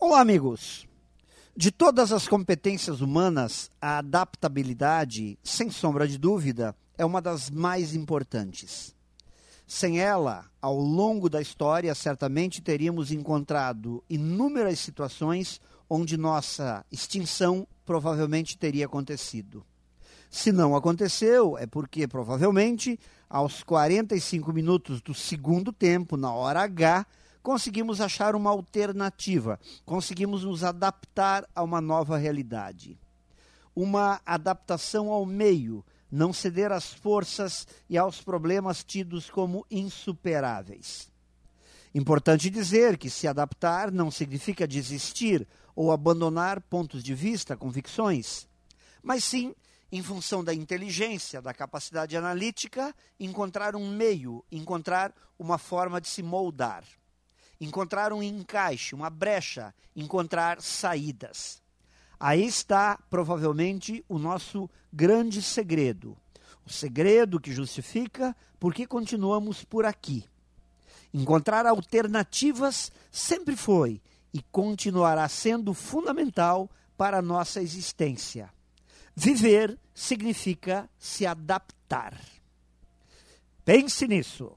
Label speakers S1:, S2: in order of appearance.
S1: Olá, amigos! De todas as competências humanas, a adaptabilidade, sem sombra de dúvida, é uma das mais importantes. Sem ela, ao longo da história, certamente teríamos encontrado inúmeras situações onde nossa extinção provavelmente teria acontecido. Se não aconteceu, é porque provavelmente, aos 45 minutos do segundo tempo, na hora H, conseguimos achar uma alternativa, conseguimos nos adaptar a uma nova realidade. Uma adaptação ao meio, não ceder às forças e aos problemas tidos como insuperáveis. Importante dizer que se adaptar não significa desistir ou abandonar pontos de vista, convicções, mas sim, em função da inteligência, da capacidade analítica, encontrar um meio, encontrar uma forma de se moldar encontrar um encaixe, uma brecha, encontrar saídas. Aí está provavelmente o nosso grande segredo. O segredo que justifica por que continuamos por aqui. Encontrar alternativas sempre foi e continuará sendo fundamental para a nossa existência. Viver significa se adaptar. Pense nisso